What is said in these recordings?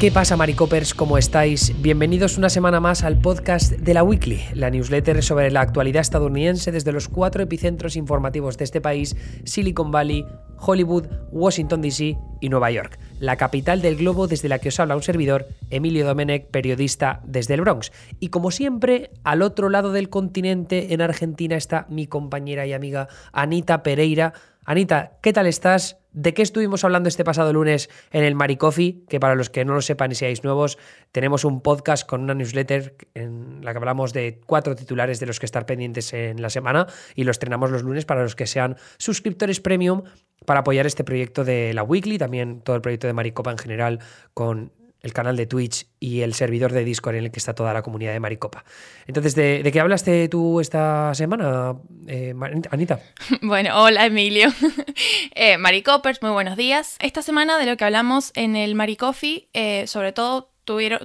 ¿Qué pasa, Maricopers? ¿Cómo estáis? Bienvenidos una semana más al podcast de la Weekly, la newsletter sobre la actualidad estadounidense desde los cuatro epicentros informativos de este país, Silicon Valley, Hollywood, Washington DC y Nueva York, la capital del globo desde la que os habla un servidor, Emilio Domenech, periodista desde el Bronx. Y como siempre, al otro lado del continente, en Argentina, está mi compañera y amiga Anita Pereira. Anita, ¿qué tal estás? ¿De qué estuvimos hablando este pasado lunes en el Maricofi? Que para los que no lo sepan y seáis nuevos, tenemos un podcast con una newsletter en la que hablamos de cuatro titulares de los que estar pendientes en la semana y los estrenamos los lunes para los que sean suscriptores premium para apoyar este proyecto de la Weekly, también todo el proyecto de Maricopa en general con el canal de Twitch y el servidor de Discord en el que está toda la comunidad de Maricopa. Entonces, ¿de, qué hablaste tú esta semana, eh, Anita? Bueno, hola Emilio. eh, Maricopers, muy buenos días. Esta semana de lo que hablamos en el Maricofi, eh, sobre todo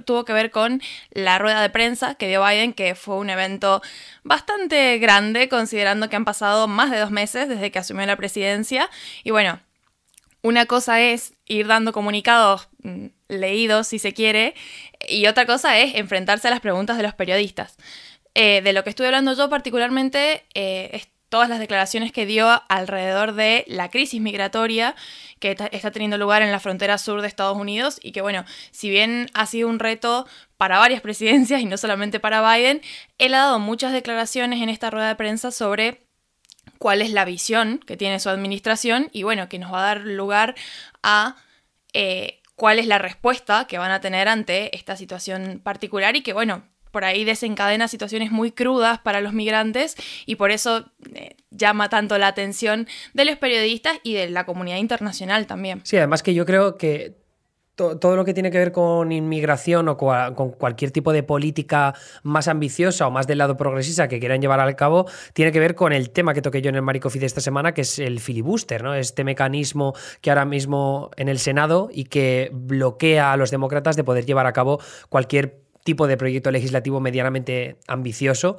tuvo que ver con la rueda de prensa que dio Biden, que fue un evento bastante grande, considerando que han pasado más de dos meses desde que asumió la presidencia. Y bueno, una cosa es ir dando comunicados mm, leídos, si se quiere, y otra cosa es enfrentarse a las preguntas de los periodistas. Eh, de lo que estoy hablando yo particularmente eh, es todas las declaraciones que dio alrededor de la crisis migratoria que está teniendo lugar en la frontera sur de Estados Unidos y que bueno, si bien ha sido un reto para varias presidencias y no solamente para Biden, él ha dado muchas declaraciones en esta rueda de prensa sobre cuál es la visión que tiene su administración y bueno, que nos va a dar lugar a eh, cuál es la respuesta que van a tener ante esta situación particular y que bueno, por ahí desencadena situaciones muy crudas para los migrantes y por eso eh, llama tanto la atención de los periodistas y de la comunidad internacional también. Sí, además que yo creo que todo lo que tiene que ver con inmigración o con cualquier tipo de política más ambiciosa o más del lado progresista que quieran llevar al cabo, tiene que ver con el tema que toqué yo en el Maricofi de esta semana, que es el filibuster, ¿no? Este mecanismo que ahora mismo en el Senado y que bloquea a los demócratas de poder llevar a cabo cualquier tipo de proyecto legislativo medianamente ambicioso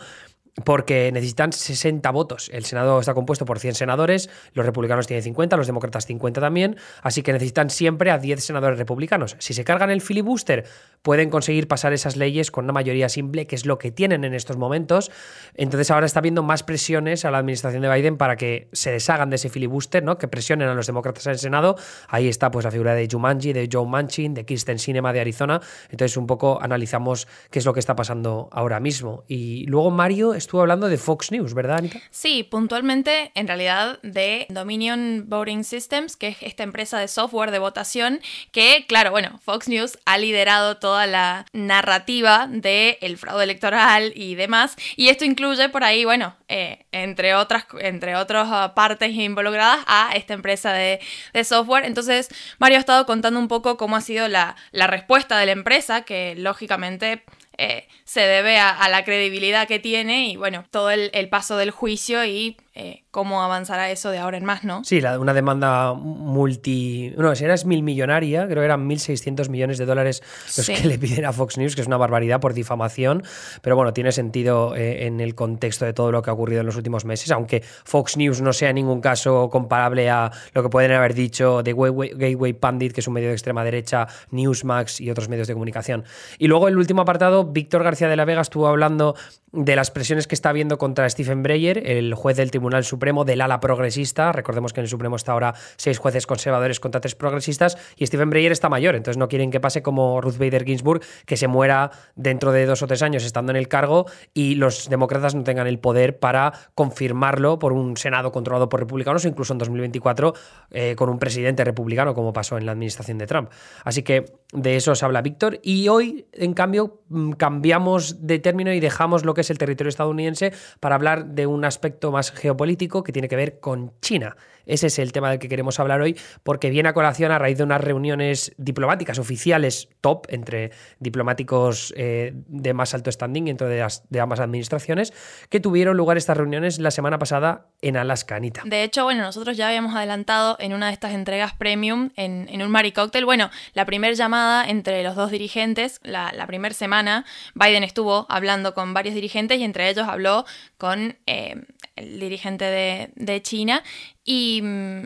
porque necesitan 60 votos. El Senado está compuesto por 100 senadores, los republicanos tienen 50, los demócratas 50 también, así que necesitan siempre a 10 senadores republicanos. Si se cargan el filibuster, pueden conseguir pasar esas leyes con una mayoría simple, que es lo que tienen en estos momentos. Entonces ahora está habiendo más presiones a la administración de Biden para que se deshagan de ese filibuster, ¿no? que presionen a los demócratas en el Senado. Ahí está pues la figura de Jumanji, de Joe Manchin, de Kirsten Sinema de Arizona. Entonces un poco analizamos qué es lo que está pasando ahora mismo. Y luego Mario estuvo hablando de Fox News, ¿verdad, Anita? Sí, puntualmente, en realidad, de Dominion Voting Systems, que es esta empresa de software de votación, que, claro, bueno, Fox News ha liderado toda la narrativa del fraude electoral y demás, y esto incluye por ahí, bueno, eh, entre otras, entre otras ah, partes involucradas a esta empresa de, software. Entonces, Mario ha estado contando un poco cómo ha sido la, la respuesta de la empresa, que lógicamente eh, se debe a, la credibilidad que tiene y bueno, todo el, el paso del juicio y eh, cómo avanzará eso de ahora en más, ¿no? Sí, una demanda multi... No, si era es mil millonaria, creo que eran 1.600 millones de dólares los que le piden a Fox News, que es una barbaridad por difamación, pero bueno, tiene sentido eh, en el contexto de todo lo que ha ocurrido en los últimos meses, aunque Fox News no sea en ningún caso comparable a lo que pueden haber dicho de Gateway Pandit, que es un medio de extrema derecha, Newsmax y otros medios de comunicación. Y luego el último apartado, Víctor García de la Vega estuvo hablando de las presiones que está habiendo contra Stephen Breyer, el juez del Tribunal Supremo del ala progresista. Recordemos que en el Supremo está ahora seis jueces conservadores contra tres progresistas y Stephen Breyer está mayor, entonces no quieren que pase como Ruth Bader Ginsburg, que se muera dentro de dos o tres años estando en el cargo y los demócratas no tengan el poder para confirmarlo por un Senado controlado por republicanos o incluso en 2024 eh, con un presidente republicano, como pasó en la administración de Trump. Así que de eso se habla Víctor. Y hoy, en cambio, mm, cambiamos de término y dejamos lo que es el territorio estadounidense para hablar de un aspecto más geopolítico que tiene que ver con China. Ese es el tema del que queremos hablar hoy, porque viene a colación a raíz de unas reuniones diplomáticas oficiales top entre diplomáticos eh, de más alto standing dentro de, de ambas administraciones, que tuvieron lugar estas reuniones la semana pasada en Alaska, Anita. De hecho, bueno, nosotros ya habíamos adelantado en una de estas entregas premium en, en un maricóctel, bueno, la primera llamada entre los dos dirigentes, la, primera semana, Biden estuvo hablando con varios dirigentes y entre ellos habló con eh, el dirigente de China y mm,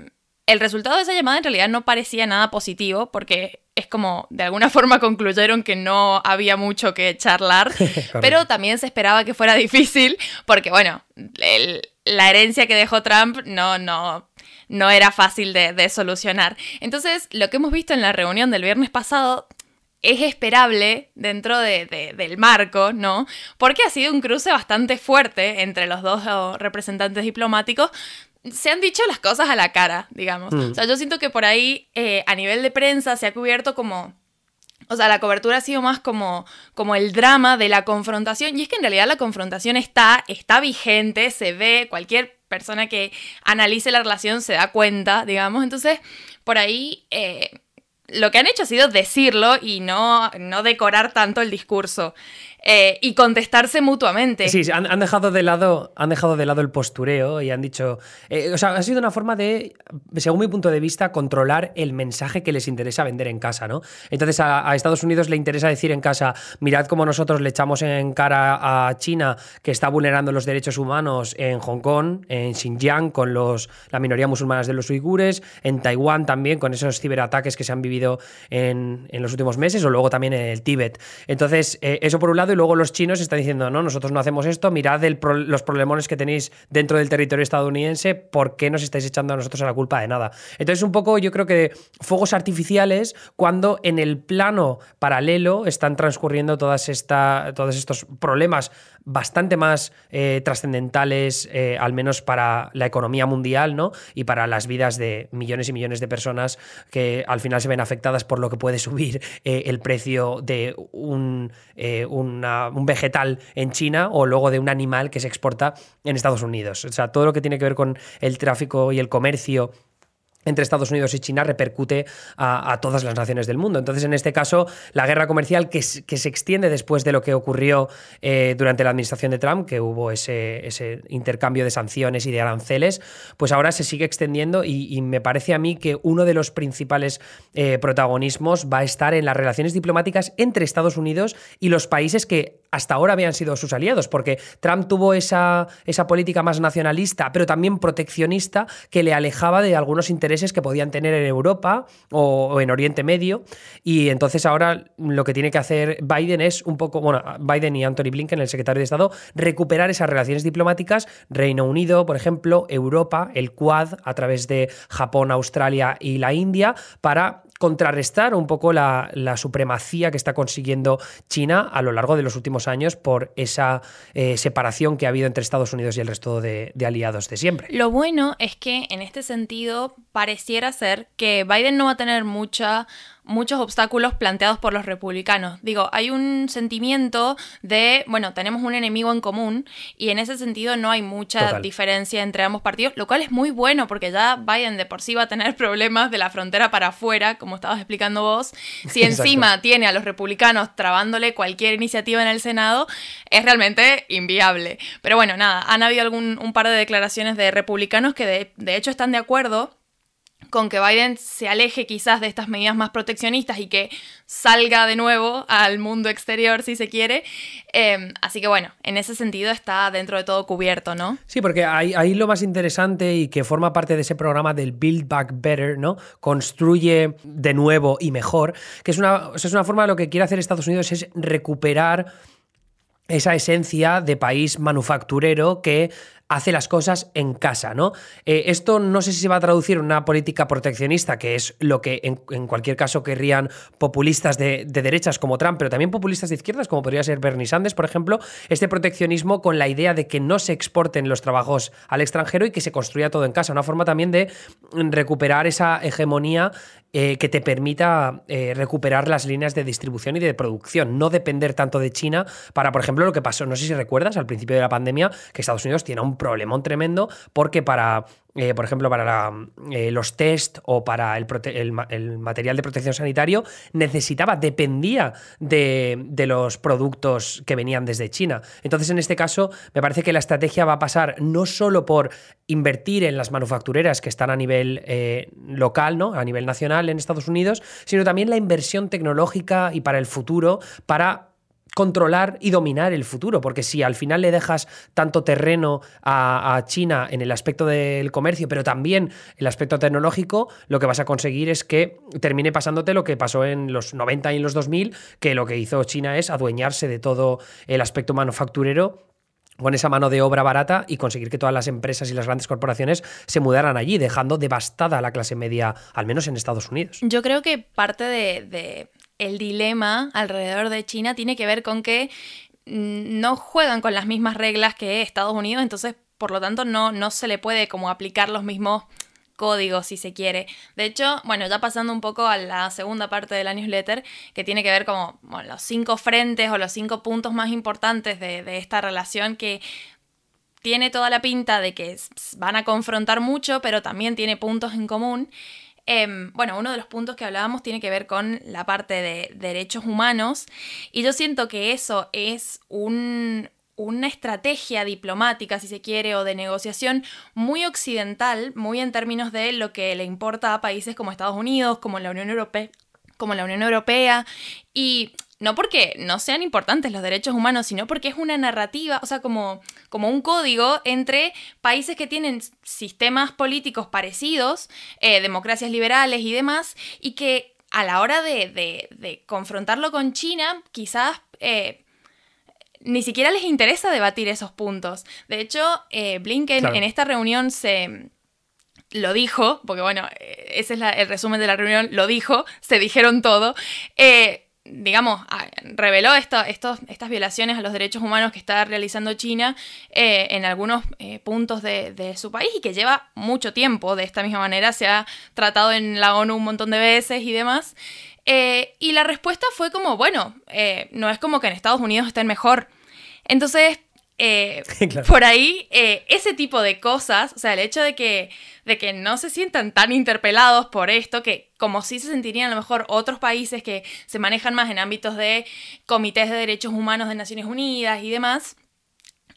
el resultado de esa llamada en realidad no parecía nada positivo porque es como de alguna forma concluyeron que no había mucho que charlar, pero también se esperaba que fuera difícil porque, bueno, la herencia que dejó Trump no, no, no era fácil de, solucionar. Entonces, lo que hemos visto en la reunión del viernes pasado es esperable dentro del marco, ¿no? Porque ha sido un cruce bastante fuerte entre los dos representantes diplomáticos. Se han dicho las cosas a la cara, digamos. Mm. O sea, yo siento que por ahí, eh, a nivel de prensa, se ha cubierto como o sea, la cobertura ha sido más como, como el drama de la confrontación. Y es que en realidad la confrontación está, está vigente, se ve, cualquier persona que analice la relación se da cuenta, digamos. Entonces, por ahí eh, lo que han hecho ha sido decirlo y no, no decorar tanto el discurso. Eh, y contestarse mutuamente. Sí, han, dejado de lado, han dejado de lado el postureo y han dicho. Eh, o sea, ha sido una forma de, según mi punto de vista, controlar el mensaje que les interesa vender en casa, ¿no? Entonces a, Estados Unidos le interesa decir en casa: mirad cómo nosotros le echamos en cara a China que está vulnerando los derechos humanos en Hong Kong, en Xinjiang, con los, la minoría musulmana de los uigures, en Taiwán también, con esos ciberataques que se han vivido en, en los últimos meses, o luego también en el Tíbet. Entonces, eh, eso por un lado y luego los chinos están diciendo, no, nosotros no hacemos esto, mirad los problemones que tenéis dentro del territorio estadounidense, ¿por qué nos estáis echando a nosotros a la culpa de nada? Entonces, un poco yo creo que fuegos artificiales cuando en el plano paralelo están transcurriendo todas esta, todos estos problemas bastante más eh, trascendentales, eh, al menos para la economía mundial, ¿no? Y para las vidas de millones y millones de personas que al final se ven afectadas por lo que puede subir eh, el precio de un, un vegetal en China o luego de un animal que se exporta en Estados Unidos. O sea, todo lo que tiene que ver con el tráfico y el comercio entre Estados Unidos y China repercute a, todas las naciones del mundo. Entonces, en este caso, la guerra comercial que, se extiende después de lo que ocurrió eh, durante la administración de Trump, que hubo ese, ese, intercambio de sanciones y de aranceles, pues ahora se sigue extendiendo y, me parece a mí que uno de los principales eh, protagonismos va a estar en las relaciones diplomáticas entre Estados Unidos y los países que hasta ahora habían sido sus aliados, porque Trump tuvo esa, esa política más nacionalista, pero también proteccionista, que le alejaba de algunos intereses que podían tener en Europa o, en Oriente Medio. Y entonces ahora lo que tiene que hacer Biden es un poco, bueno, Biden y Anthony Blinken, el secretario de Estado, recuperar esas relaciones diplomáticas, Reino Unido, por ejemplo, Europa, el Quad, a través de Japón, Australia y la India, para contrarrestar un poco la, supremacía que está consiguiendo China a lo largo de los últimos años por esa eh, separación que ha habido entre Estados Unidos y el resto de, aliados de siempre. Lo bueno es que en este sentido pareciera ser que Biden no va a tener mucha muchos obstáculos planteados por los republicanos. Digo, hay un sentimiento de, bueno, tenemos un enemigo en común y en ese sentido no hay mucha diferencia entre ambos partidos, lo cual es muy bueno porque ya Biden de por sí va a tener problemas de la frontera para afuera, como estabas explicando vos. Si encima tiene a los republicanos trabándole cualquier iniciativa en el Senado, es realmente inviable. Pero bueno, nada, han habido algún, un par de declaraciones de republicanos que de, de hecho están de acuerdo con que Biden se aleje quizás de estas medidas más proteccionistas y que salga de nuevo al mundo exterior, si se quiere. Em, así que bueno, en ese sentido está dentro de todo cubierto, ¿no? Sí, porque ahí, lo más interesante y que forma parte de ese programa del Build Back Better, ¿no? Construye de nuevo y mejor, que es una, es una forma de lo que quiere hacer Estados Unidos es recuperar esa esencia de país manufacturero que hace las cosas en casa, ¿no? Eh, esto no sé si se va a traducir en una política proteccionista, que es lo que en, cualquier caso querrían populistas de, derechas como Trump, pero también populistas de izquierdas, como podría ser Bernie Sanders, por ejemplo, este proteccionismo con la idea de que no se exporten los trabajos al extranjero y que se construya todo en casa, una forma también de recuperar esa hegemonía eh, que te permita eh, recuperar las líneas de distribución y de producción, no depender tanto de China para, por ejemplo, lo que pasó, no sé si recuerdas, al principio de la pandemia, que Estados Unidos tiene un problemón tremendo porque para eh, por ejemplo, para eh, los test o para el, material de protección sanitario, necesitaba, dependía de, los productos que venían desde China. Entonces, en este caso, me parece que la estrategia va a pasar no solo por invertir en las manufactureras que están a nivel eh, local, ¿no? a nivel nacional en Estados Unidos, sino también la inversión tecnológica y para el futuro, para controlar y dominar el futuro, porque si al final le dejas tanto terreno a, China en el aspecto del comercio, pero también el aspecto tecnológico, lo que vas a conseguir es que termine pasándote lo que pasó en los 90 y en los 2000, que lo que hizo China es adueñarse de todo el aspecto manufacturero con esa mano de obra barata y conseguir que todas las empresas y las grandes corporaciones se mudaran allí, dejando devastada a la clase media, al menos en Estados Unidos. Yo creo que parte de el dilema alrededor de China tiene que ver con que mm, no juegan con las mismas reglas que Estados Unidos, entonces por lo tanto no, no se le puede como aplicar los mismos códigos si se quiere. De hecho, bueno, ya pasando un poco a la segunda parte de la newsletter, que tiene que ver como los cinco frentes o los cinco puntos más importantes de, de esta relación que tiene toda la pinta de que van a confrontar mucho, pero también tiene puntos en común. Em, bueno, uno de los puntos que hablábamos tiene que ver con la parte de derechos humanos y yo siento que eso es una estrategia diplomática, si se quiere, o de negociación muy occidental, muy en términos de lo que le importa a países como Estados Unidos, como la Unión Europea, como la Unión Europea y no porque no sean importantes los derechos humanos, sino porque es una narrativa, o sea, como, como un código entre países que tienen sistemas políticos parecidos, eh, democracias liberales y demás, y que a la hora de, confrontarlo con China, quizás... Eh, ni siquiera les interesa debatir esos puntos. De hecho, eh, Blinken en esta reunión se, lo dijo, porque bueno, ese es el resumen de la reunión, lo dijo, se dijeron todo digamos, reveló estos, estas violaciones a los derechos humanos que está realizando China eh, en algunos eh, puntos de, su país y que lleva mucho tiempo. De esta misma manera se ha tratado en la ONU un montón de veces y demás. Eh, y la respuesta fue como, bueno, no es como que en Estados Unidos estén mejor. Entonces, eh, por ahí, eh, ese tipo de cosas, o sea, el hecho de que, de que no se sientan tan interpelados por esto, que como si se sentirían a lo mejor otros países que se manejan más en ámbitos de comités de derechos humanos de Naciones Unidas y demás,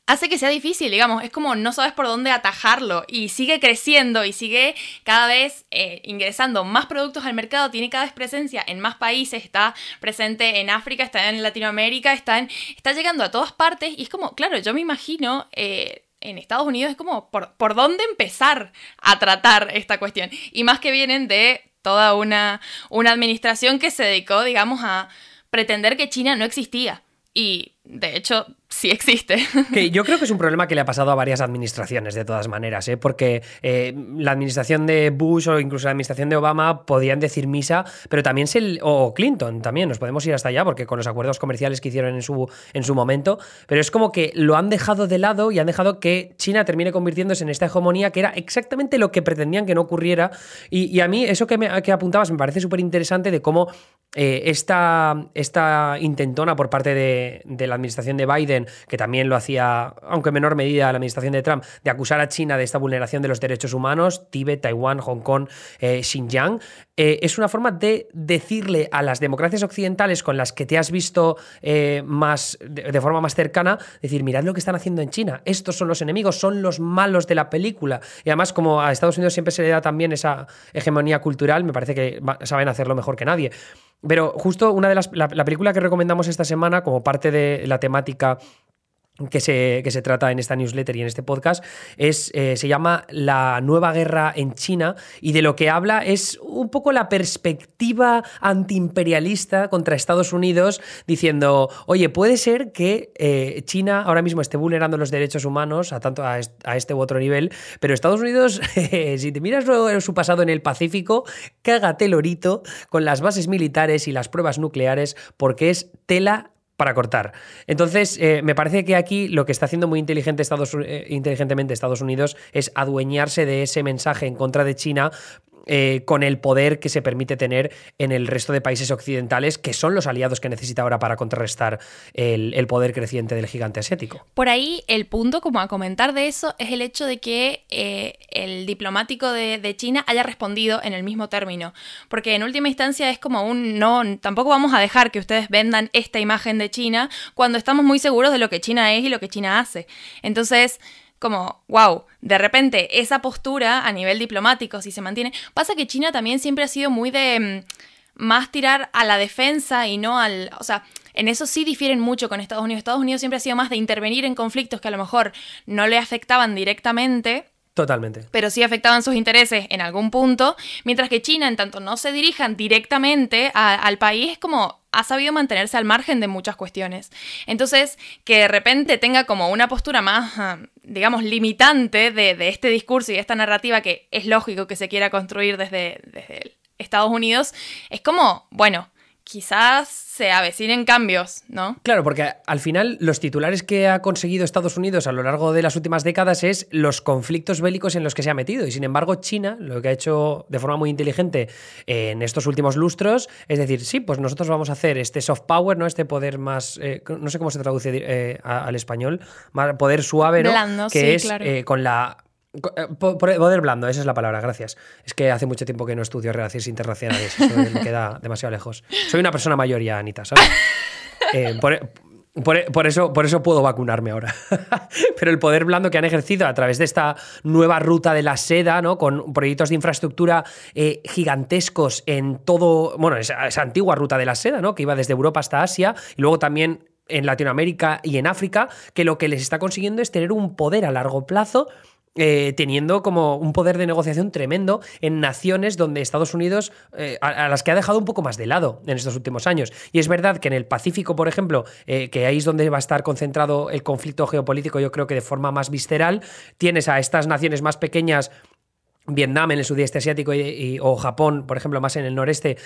hace que sea difícil, digamos, es como no sabes por dónde atajarlo y sigue creciendo y sigue cada vez eh, ingresando más productos al mercado, tiene cada vez presencia en más países, está presente en África, está en Latinoamérica, está, está llegando a todas partes y es como, claro, yo me imagino... Eh, en Estados Unidos es como por, por dónde empezar a tratar esta cuestión. Y más que vienen de toda una, una administración que se dedicó, digamos, a pretender que China no existía. Y de hecho, sí existe. Yo creo que es un problema que le ha pasado a varias administraciones, de todas maneras, ¿eh? porque eh, la administración de Bush o incluso la administración de Obama podían decir misa, pero también se. o Clinton también, nos podemos ir hasta allá, porque con los acuerdos comerciales que hicieron en su, en su momento, pero es como que lo han dejado de lado y han dejado que China termine convirtiéndose en esta hegemonía que era exactamente lo que pretendían que no ocurriera. Y, a mí, eso que, me, que apuntabas me parece súper interesante de cómo eh, esta, esta, intentona por parte de, de la administración de Biden, que también lo hacía, aunque en menor medida, la administración de Trump, de acusar a China de esta vulneración de los derechos humanos, Tíbet, Taiwán, Hong Kong, eh, Xinjiang, eh, es una forma de decirle a las democracias occidentales con las que te has visto eh, más, de, forma más cercana, decir, mirad lo que están haciendo en China, estos son los enemigos, son los malos de la película. Y además, como a Estados Unidos siempre se le da también esa hegemonía cultural, me parece que saben hacerlo mejor que nadie. Pero justo una de las. La, película que recomendamos esta semana, como parte de la temática que se, que se, trata en esta newsletter y en este podcast es, eh, se llama La nueva guerra en China y de lo que habla es un poco la perspectiva antiimperialista contra Estados Unidos diciendo, oye, puede ser que eh, China ahora mismo esté vulnerando los derechos humanos a, tanto a, este u otro nivel, pero Estados Unidos, si te miras su pasado en el Pacífico, cágate lorito con las bases militares y las pruebas nucleares porque es tela para cortar. Entonces, eh, me parece que aquí lo que está haciendo muy inteligente Estados, eh, inteligentemente Estados Unidos es adueñarse de ese mensaje en contra de China eh, con el poder que se permite tener en el resto de países occidentales, que son los aliados que necesita ahora para contrarrestar el, poder creciente del gigante asiático. Por ahí, el punto como a comentar de eso es el hecho de que eh, el diplomático de, China haya respondido en el mismo término, porque en última instancia es como un no, tampoco vamos a dejar que ustedes vendan esta imagen de China cuando estamos muy seguros de lo que China es y lo que China hace. Entonces, como, wow, de repente esa postura a nivel diplomático, si se mantiene, pasa que China también siempre ha sido muy de mm, más tirar a la defensa y no al, o sea, en eso sí difieren mucho con Estados Unidos. Estados Unidos siempre ha sido más de intervenir en conflictos que a lo mejor no le afectaban directamente Totalmente. pero sí afectaban sus intereses en algún punto, mientras que China, en tanto no se dirijan directamente al país, es como ha sabido mantenerse al margen de muchas cuestiones. Entonces, que de repente tenga como una postura más, ah, digamos, limitante de, este discurso y de esta narrativa que es lógico que se quiera construir desde, desde Estados Unidos, es como, bueno, quizás se avecinen cambios, ¿no? Claro, porque al final los titulares que ha conseguido Estados Unidos a lo largo de las últimas décadas es los conflictos bélicos en los que se ha metido. Y sin embargo, China lo que ha hecho de forma muy inteligente en estos últimos lustros es decir, sí, pues nosotros vamos a hacer este soft power, ¿no? Este poder más, eh, no sé cómo se traduce eh, al español, poder suave, ¿no? Blando, que sí, es claro. eh, con la Poder blando, esa es la palabra, gracias. Es que hace mucho tiempo que no estudio relaciones internacionales, eso me queda demasiado lejos. Soy una persona mayor ya, Anita, ¿sabes? Eh, por, por, por, eso, por eso puedo vacunarme ahora. Pero el poder blando que han ejercido a través de esta nueva ruta de la seda, ¿no? Con proyectos de infraestructura eh, gigantescos en todo. Bueno, esa, esa antigua ruta de la seda, ¿no? Que iba desde Europa hasta Asia y luego también en Latinoamérica y en África, que lo que les está consiguiendo es tener un poder a largo plazo eh, teniendo como un poder de negociación tremendo en naciones donde Estados Unidos, eh, a, las que ha dejado un poco más de lado en estos últimos años. Y es verdad que en el Pacífico, por ejemplo, eh, que ahí es donde va a estar concentrado el conflicto geopolítico, yo creo que de forma más visceral, tienes a estas naciones más pequeñas Vietnam en el sudeste asiático o Japón, por ejemplo, más en el noreste,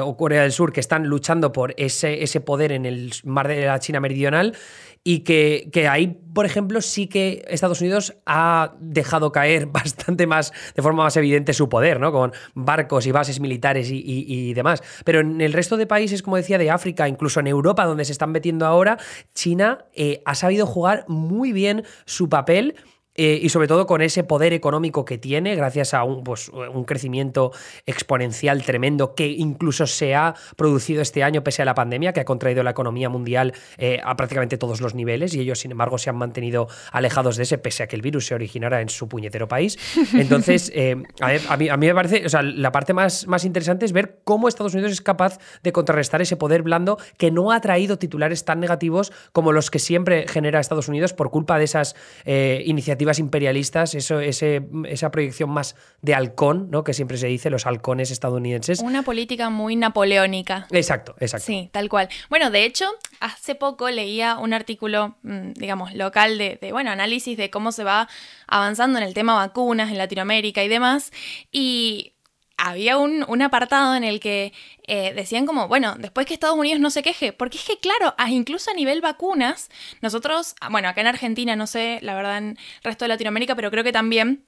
o Corea del Sur, que están luchando por ese, ese poder en el mar de la China meridional y que, que, ahí, por ejemplo, sí que Estados Unidos ha dejado caer bastante más, de forma más evidente, su poder, ¿no? Con barcos y bases militares y, y, demás. Pero en el resto de países, como decía, de África, incluso en Europa, donde se están metiendo ahora, China eh, ha sabido jugar muy bien su papel eh, y sobre todo con ese poder económico que tiene, gracias a un, pues, un, crecimiento exponencial tremendo que incluso se ha producido este año pese a la pandemia, que ha contraído la economía mundial eh, a prácticamente todos los niveles y ellos, sin embargo, se han mantenido alejados de ese pese a que el virus se originara en su puñetero país. Entonces, eh, a, ver, a, mí, a, mí, me parece, o sea, la parte más, más interesante es ver cómo Estados Unidos es capaz de contrarrestar ese poder blando que no ha traído titulares tan negativos como los que siempre genera Estados Unidos por culpa de esas iniciativas imperialistas, eso, ese, esa proyección más de halcón, ¿no? Que siempre se dice, los halcones estadounidenses. Una política muy napoleónica. Exacto, exacto. Sí, tal cual. Bueno, de hecho, hace poco leía un artículo, mm, digamos, local de, de, bueno, análisis de cómo se va avanzando en el tema vacunas en Latinoamérica y demás. Y había un, un, apartado en el que eh, decían como, bueno, después que Estados Unidos no se queje, porque es que claro, incluso a nivel vacunas, nosotros, bueno, acá en Argentina, no sé, la verdad en el resto de Latinoamérica, pero creo que también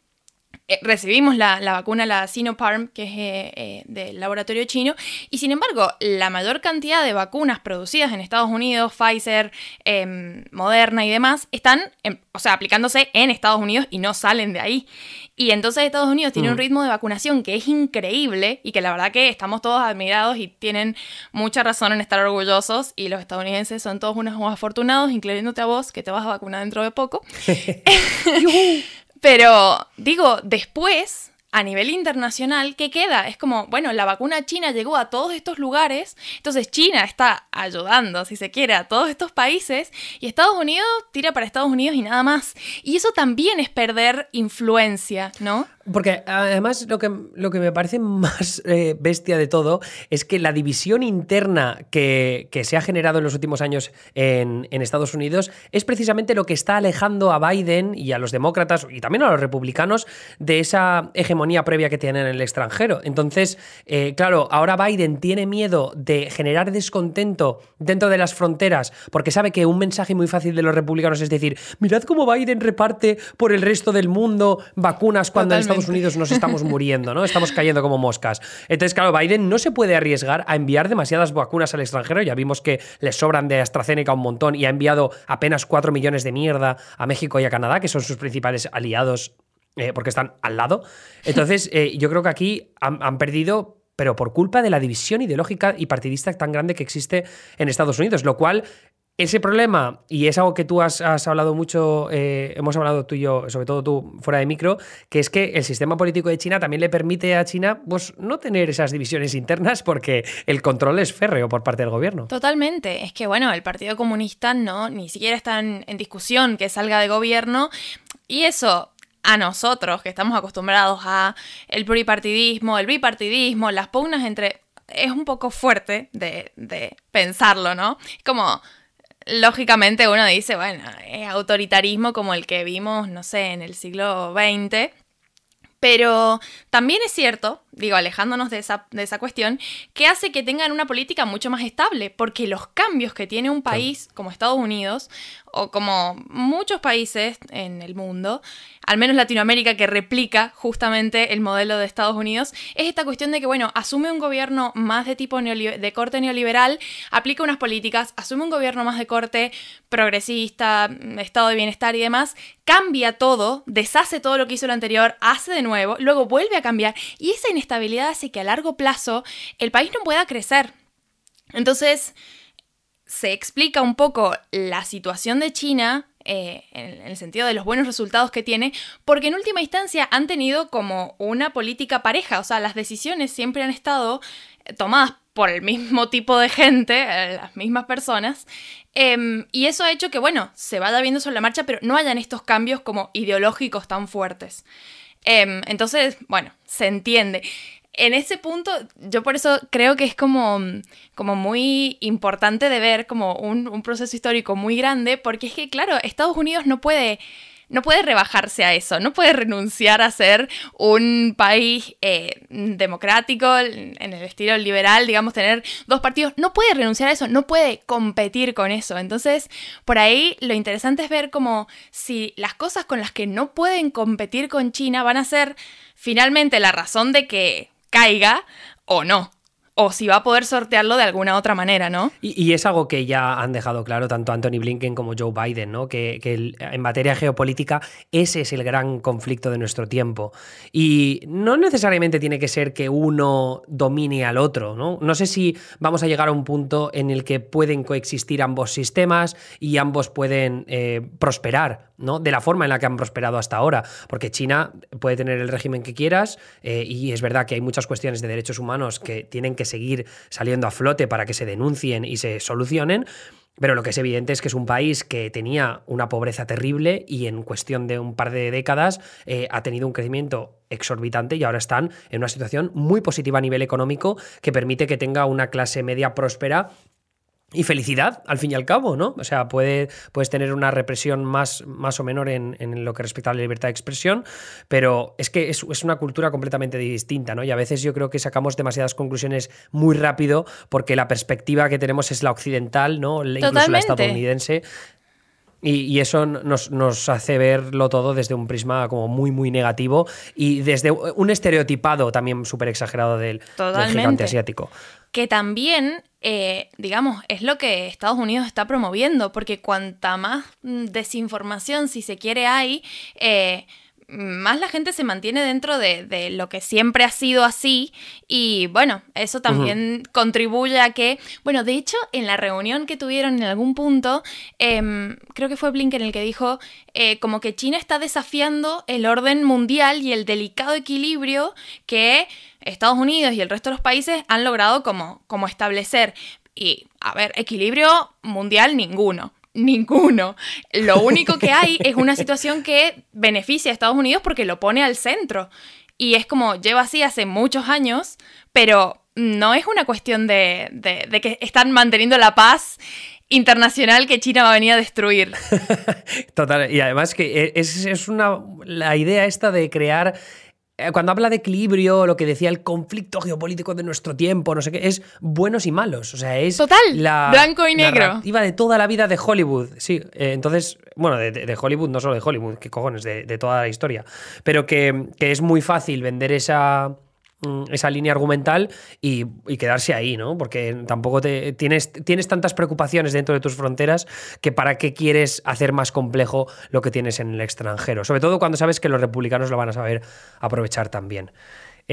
eh, recibimos la, la, vacuna, la Sinopharm, que es eh, del laboratorio chino, y sin embargo, la mayor cantidad de vacunas producidas en Estados Unidos, Pfizer, eh, Moderna y demás, están, en, o sea, aplicándose en Estados Unidos y no salen de ahí. Y entonces Estados Unidos tiene mm. un ritmo de vacunación que es increíble y que la verdad que estamos todos admirados y tienen mucha razón en estar orgullosos y los estadounidenses son todos unos afortunados, incluyéndote a vos, que te vas a vacunar dentro de poco. Pero digo, después, a nivel internacional, ¿qué queda? Es como, bueno, la vacuna china llegó a todos estos lugares, entonces China está ayudando, si se quiere, a todos estos países y Estados Unidos tira para Estados Unidos y nada más. Y eso también es perder influencia, ¿no? Porque además lo que, lo que me parece más eh, bestia de todo es que la división interna que, que, se ha generado en los últimos años en, en, Estados Unidos es precisamente lo que está alejando a Biden y a los demócratas y también a los republicanos de esa hegemonía previa que tienen en el extranjero. Entonces, eh, claro, ahora Biden tiene miedo de generar descontento dentro de las fronteras porque sabe que un mensaje muy fácil de los republicanos es decir, mirad cómo Biden reparte por el resto del mundo vacunas cuando Totalmente. Estados Unidos nos estamos muriendo, ¿no? Estamos cayendo como moscas. Entonces, claro, Biden no se puede arriesgar a enviar demasiadas vacunas al extranjero. Ya vimos que le sobran de AstraZeneca un montón y ha enviado apenas 4 millones de mierda a México y a Canadá, que son sus principales aliados eh, porque están al lado. Entonces, eh, yo creo que aquí han, han perdido pero por culpa de la división ideológica y partidista tan grande que existe en Estados Unidos, lo cual ese problema, y es algo que tú has, hablado mucho, eh, hemos hablado tú y yo, sobre todo tú fuera de micro, que es que el sistema político de China también le permite a China pues, no tener esas divisiones internas porque el control es férreo por parte del gobierno. Totalmente. Es que, bueno, el Partido Comunista no, ni siquiera está en, discusión que salga de gobierno. Y eso, a nosotros que estamos acostumbrados a el pluripartidismo, el bipartidismo, las pugnas entre... Es un poco fuerte de, de pensarlo, ¿no? Como lógicamente uno dice, bueno, es autoritarismo como el que vimos, no sé, en el siglo XX. Pero también es cierto, digo, alejándonos de esa, de esa, cuestión, que hace que tengan una política mucho más estable, porque los cambios que tiene un país como Estados Unidos, o como muchos países en el mundo, al menos Latinoamérica, que replica justamente el modelo de Estados Unidos, es esta cuestión de que, bueno, asume un gobierno más de tipo de corte neoliberal, aplica unas políticas, asume un gobierno más de corte progresista, estado de bienestar y demás, cambia todo, deshace todo lo que hizo lo anterior, hace de nuevo, luego vuelve a cambiar, y esa inestabilidad hace que a largo plazo el país no pueda crecer. Entonces, se explica un poco la situación de China eh, en el sentido de los buenos resultados que tiene, porque en última instancia han tenido como una política pareja, o sea, las decisiones siempre han estado eh, tomadas por el mismo tipo de gente, eh, las mismas personas, em, y eso ha hecho que, bueno, se vaya viendo sobre la marcha, pero no hayan estos cambios como ideológicos tan fuertes. Em, entonces, bueno, se entiende en ese punto, yo por eso creo que es como, como muy importante de ver como un, proceso histórico muy grande, porque es que, claro, Estados Unidos no puede no puede rebajarse a eso, no puede renunciar a ser un país eh, democrático en el estilo liberal, digamos, tener dos partidos, no puede renunciar a eso, no puede competir con eso. Entonces, por ahí lo interesante es ver como si las cosas con las que no pueden competir con China van a ser finalmente la razón de que caiga o no o si va a poder sortearlo de alguna otra manera, ¿no? Y, es algo que ya han dejado claro tanto Anthony Blinken como Joe Biden, ¿no? Que, en materia geopolítica ese es el gran conflicto de nuestro tiempo. Y no necesariamente tiene que ser que uno domine al otro, ¿no? No sé si vamos a llegar a un punto en el que pueden coexistir ambos sistemas y ambos pueden eh, prosperar, ¿no? De la forma en la que han prosperado hasta ahora. Porque China puede tener el régimen que quieras eh, y es verdad que hay muchas cuestiones de derechos humanos que tienen que seguir saliendo a flote para que se denuncien y se solucionen. Pero lo que es evidente es que es un país que tenía una pobreza terrible y en cuestión de un par de décadas eh, ha tenido un crecimiento exorbitante y ahora están en una situación muy positiva a nivel económico que permite que tenga una clase media próspera y felicidad, al fin y al cabo, ¿no? O sea, puede, puedes tener una represión más, más o menor en, lo que respecta a la libertad de expresión, pero es que es, una cultura completamente distinta, ¿no? Y a veces yo creo que sacamos demasiadas conclusiones muy rápido porque la perspectiva que tenemos es la occidental, ¿no? Incluso la estadounidense. Y, eso nos, nos, hace verlo todo desde un prisma como muy, muy negativo y desde un estereotipado también súper exagerado del, del gigante asiático que también, eh, digamos, es lo que Estados Unidos está promoviendo, porque cuanta más mm, desinformación, si se quiere, hay, eh, más la gente se mantiene dentro de, lo que siempre ha sido así. Y bueno, eso también contribuye a que, bueno, de hecho, en la reunión que tuvieron en algún punto, em, creo que fue Blinken el que dijo eh, como que China está desafiando el orden mundial y el delicado equilibrio que Estados Unidos y el resto de los países han logrado como, como establecer. Y, a ver, equilibrio mundial ninguno ninguno. Lo único que hay es una situación que beneficia a Estados Unidos porque lo pone al centro. Y es como lleva así hace muchos años, pero no es una cuestión de, de, que están manteniendo la paz internacional que China va a venir a destruir. Total, y además que es, es una la idea esta de crear cuando habla de equilibrio, lo que decía el conflicto geopolítico de nuestro tiempo, no sé qué, es buenos y malos. O sea, es Total, la blanco y negro. narrativa de toda la vida de Hollywood. Sí, eh, entonces, bueno, de, Hollywood, no solo de Hollywood, qué cojones, de, toda la historia. Pero que, que es muy fácil vender esa esa línea argumental y, quedarse ahí, ¿no? Porque tampoco te, tienes, tienes tantas preocupaciones dentro de tus fronteras que para qué quieres hacer más complejo lo que tienes en el extranjero. Sobre todo cuando sabes que los republicanos lo van a saber aprovechar también.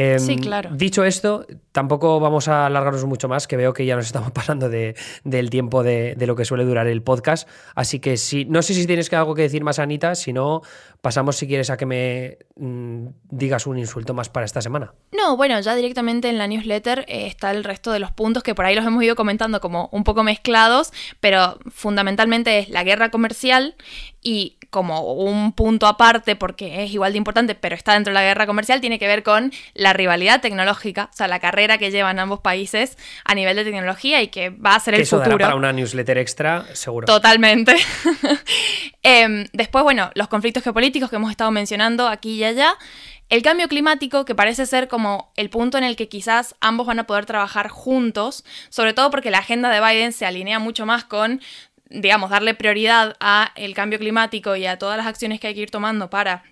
Em, Sí, claro. Dicho esto, tampoco vamos a alargarnos mucho más, que veo que ya nos estamos pasando de- del tiempo de, de lo que suele durar el podcast. Así que si, no sé si tienes algo que decir más, Anita, si no, pasamos si quieres a que me mm, digas un insulto más para esta semana. No, bueno, ya directamente en la newsletter eh, está el resto de los puntos que por ahí los hemos ido comentando como un poco mezclados, pero fundamentalmente es la guerra comercial y como un punto aparte, porque es igual de importante, pero está dentro de la guerra comercial, tiene que ver con la rivalidad tecnológica, o sea, la carrera que llevan ambos países a nivel de tecnología y que va a ser el eso dará futuro. para una newsletter extra, seguro. Totalmente. Em, después, bueno, los conflictos geopolíticos que hemos estado mencionando aquí y allá. El cambio climático, que parece ser como el punto en el que quizás ambos van a poder trabajar juntos, sobre todo porque la agenda de Biden se alinea mucho más con, digamos, darle prioridad a el cambio climático y a todas las acciones que hay que ir tomando para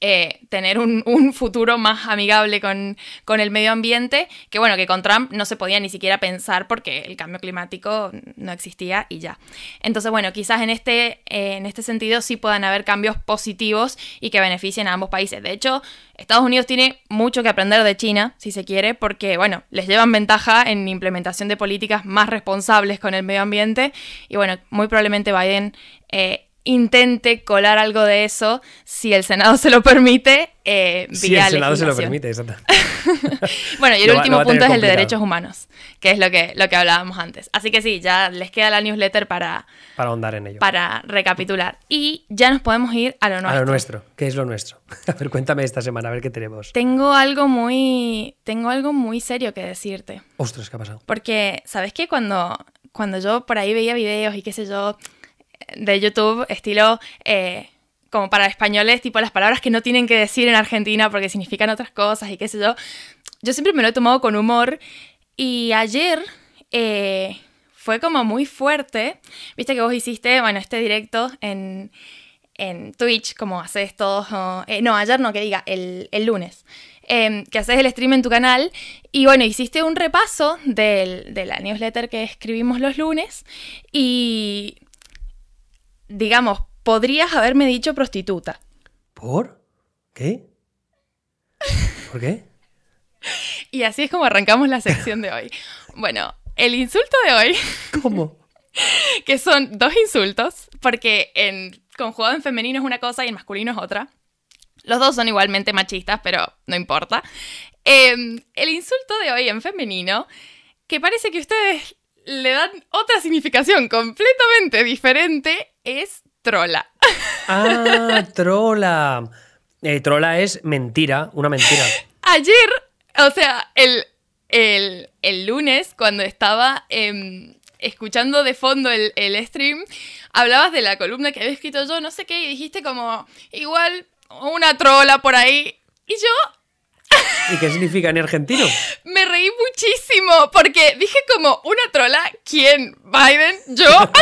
eh, tener un, futuro más amigable con, con el medio ambiente, que bueno, que con Trump no se podía ni siquiera pensar porque el cambio climático no existía y ya. Entonces, bueno, quizás en este, eh, en este sentido sí puedan haber cambios positivos y que beneficien a ambos países. De hecho, Estados Unidos tiene mucho que aprender de China, si se quiere, porque, bueno, les llevan ventaja en implementación de políticas más responsables con el medio ambiente y, bueno, muy probablemente Biden... eh, intente colar algo de eso si el Senado se lo permite eh, Si vía el Senado se lo permite, exacto. Bueno, y el va- último punto es el de derechos humanos, que es lo que, lo que hablábamos antes. Así que sí, ya les queda la newsletter para, Para ahondar en ello. para recapitular. Y ya nos podemos ir a lo nuestro. A lo nuestro. ¿Qué es lo nuestro? A ver, cuéntame esta semana, a ver qué tenemos. Tengo algo muy. Tengo algo muy serio que decirte. Ostras, ¿qué ha pasado? Porque, ¿sabes qué? Cuando, cuando yo por ahí veía videos y qué sé yo, de YouTube, estilo eh, como para españoles, tipo las palabras que no tienen que decir en Argentina porque significan otras cosas y qué sé yo, yo siempre me lo he tomado con humor. Y ayer eh, fue como muy fuerte. Viste que vos hiciste, bueno, este directo en, en Twitch, como haces todos. eh, no, ayer no, que diga, el, el lunes. em, que haces el stream en tu canal. Y bueno, hiciste un repaso del- de la newsletter que escribimos los lunes. Y. Digamos, podrías haberme dicho prostituta. ¿Por? ¿Qué? ¿Por qué? Y así es como arrancamos la sección de hoy. Bueno, el insulto de hoy. ¿Cómo? que son dos insultos, porque en conjugado en femenino es una cosa y en masculino es otra. Los dos son igualmente machistas, pero no importa. Eh, el insulto de hoy en femenino, que parece que ustedes le dan otra significación completamente diferente, es trola. Ah, trola. Eh, trola es mentira, una mentira. Ayer, o sea, el, el, el lunes, cuando estaba em, escuchando de fondo el, el stream, hablabas de la columna que había escrito yo, no sé qué, y dijiste como, igual, una trola por ahí. Y yo ¿Y qué significa en argentino? me reí muchísimo, porque dije como, una trola, ¿quién? ¿Biden? ¿Yo?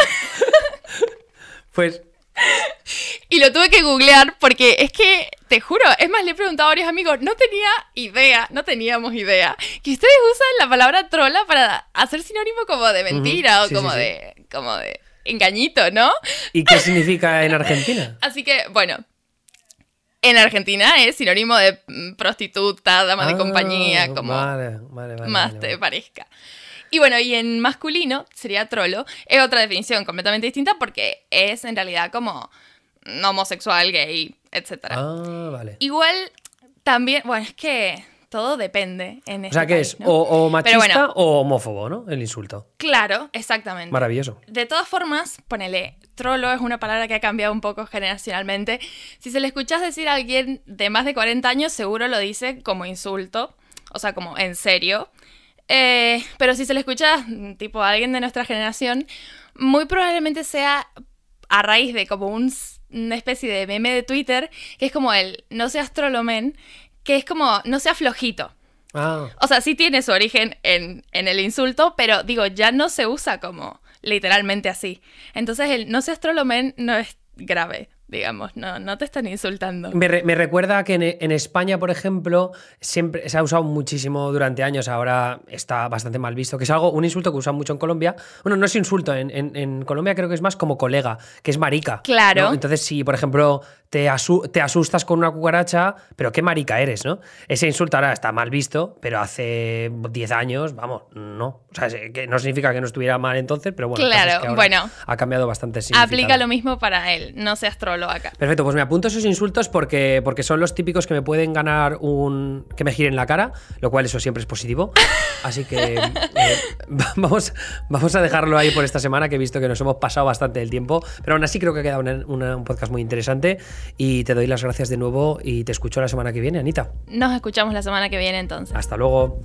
Pues Y lo tuve que googlear porque es que, te juro, es más, le he preguntado a varios amigos, no tenía idea, no teníamos idea, que ustedes usan la palabra trola para hacer sinónimo como de mentira sí, o como sí, sí. de como de engañito, ¿no? ¿y qué significa en Argentina? Así que, bueno, en Argentina es sinónimo de mm, prostituta, dama de Ah, compañía, como Vale, vale, vale. más te parezca. Y bueno, y en masculino sería trolo, es otra definición completamente distinta porque es en realidad como homosexual, gay, etc. Ah, vale. Igual también, bueno, es que todo depende en O este sea, que país, es ¿no? o, o machista bueno. o homófobo, ¿no? El insulto. Claro, exactamente. Maravilloso. De todas formas, ponele, trolo es una palabra que ha cambiado un poco generacionalmente. Si se le escuchas decir a alguien de más de 40 años, seguro lo dice como insulto, o sea, como en serio. Eh, pero si se le escucha mm, tipo a alguien de nuestra generación, muy probablemente sea a raíz de como un una especie de meme de Twitter, que es como el no seas trolomen, que es como no seas flojito. Ah, O sea, sí tiene su origen en, en el insulto, pero digo, ya no se usa como literalmente así. Entonces el no seas trolomen no es grave. Digamos, no, no te están insultando. Me, recuerda que en, España, por ejemplo, siempre se ha usado muchísimo durante años, ahora está bastante mal visto, que es algo, un insulto que usan mucho en Colombia. Bueno, no es insulto, en, Colombia creo que es más como colega, que es marica. Claro. Entonces, si, por ejemplo, te, te, asustas con una cucaracha, pero qué marica eres, ¿no? Ese insulto ahora está mal visto, pero hace 10 años, vamos, no. O sea, que no significa que no estuviera mal entonces, pero bueno, claro, bueno ha cambiado bastante. Aplica lo mismo para él, no seas Perfecto, pues me apunto esos insultos porque, porque son los típicos que me pueden ganar un. que me giren la cara, lo cual eso siempre es positivo. Así que eh, vamos, vamos a dejarlo ahí por esta semana, que he visto que nos hemos pasado bastante del tiempo, pero aún así creo que ha quedado un podcast muy interesante y te doy las gracias de nuevo y te escucho la semana que viene, Anita. Nos escuchamos la semana que viene entonces. Hasta luego.